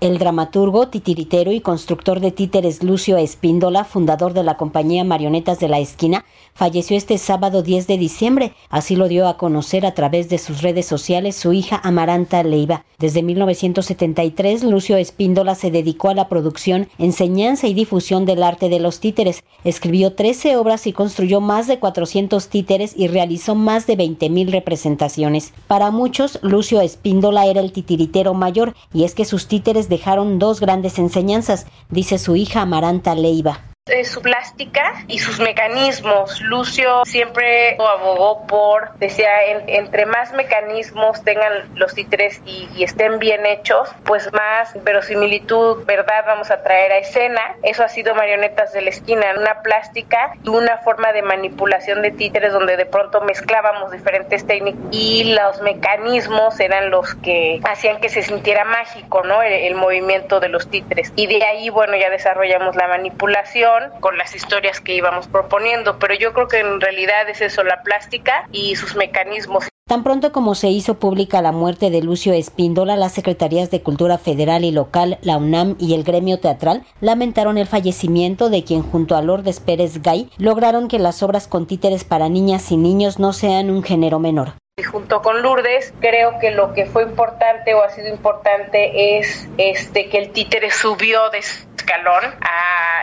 El dramaturgo, titiritero y constructor de títeres Lucio Espíndola, fundador de la compañía Marionetas de la Esquina, falleció este sábado 10 de diciembre. Así lo dio a conocer a través de sus redes sociales su hija Amaranta Leiva. Desde 1973, Lucio Espíndola se dedicó a la producción, enseñanza y difusión del arte de los títeres. Escribió 13 obras y construyó más de 400 títeres y realizó más de 20.000 representaciones. Para muchos, Lucio Espíndola era el titiritero mayor y es que sus títeres dejaron dos grandes enseñanzas, dice su hija Amaranta Leiva su plástica y sus mecanismos. Lucio siempre abogó por, decía, entre más mecanismos tengan los títeres y, estén bien hechos, pues más verosimilitud, verdad vamos a traer a escena. Eso ha sido Marionetas de la Esquina, una plástica y una forma de manipulación de títeres donde de pronto mezclábamos diferentes técnicas y los mecanismos eran los que hacían que se sintiera mágico, ¿no? El, el movimiento de los títeres. Y de ahí, bueno, ya desarrollamos la manipulación con las historias que íbamos proponiendo, pero yo creo que en realidad es eso, la plástica y sus mecanismos. Tan pronto como se hizo pública la muerte de Lucio Espíndola, las Secretarías de Cultura Federal y Local, la UNAM y el gremio teatral lamentaron el fallecimiento de quien junto a Lourdes Pérez Gay lograron que las obras con títeres para niñas y niños no sean un género menor y junto con Lourdes creo que lo que fue importante o ha sido importante es este que el títere subió de escalón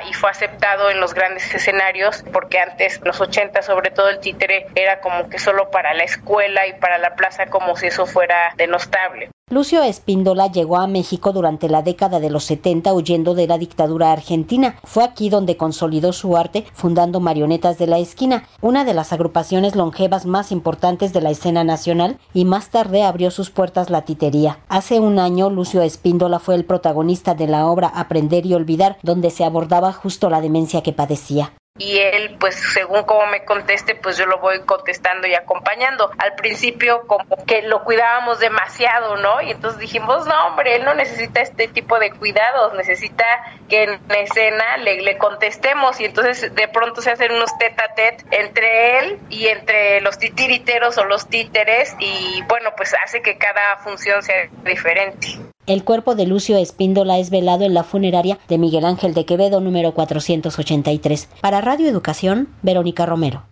y fue aceptado en los grandes escenarios porque antes los 80 sobre todo el títere era como que solo para la escuela y para la plaza como si eso fuera denostable. Lucio Espíndola llegó a México durante la década de los 70 huyendo de la dictadura argentina. Fue aquí donde consolidó su arte fundando Marionetas de la Esquina, una de las agrupaciones longevas más importantes de la escena nacional, y más tarde abrió sus puertas la titería. Hace un año, Lucio Espíndola fue el protagonista de la obra Aprender y Olvidar, donde se abordaba justo la demencia que padecía y él pues según como me conteste pues yo lo voy contestando y acompañando. Al principio como que lo cuidábamos demasiado, ¿no? Y entonces dijimos, no hombre, él no necesita este tipo de cuidados, necesita que en escena le, le contestemos y entonces de pronto se hacen unos tete a tete entre él y entre los titiriteros o los títeres y bueno pues hace que cada función sea diferente. El cuerpo de Lucio Espíndola es velado en la funeraria de Miguel Ángel de Quevedo número 483. Para Radio Educación, Verónica Romero.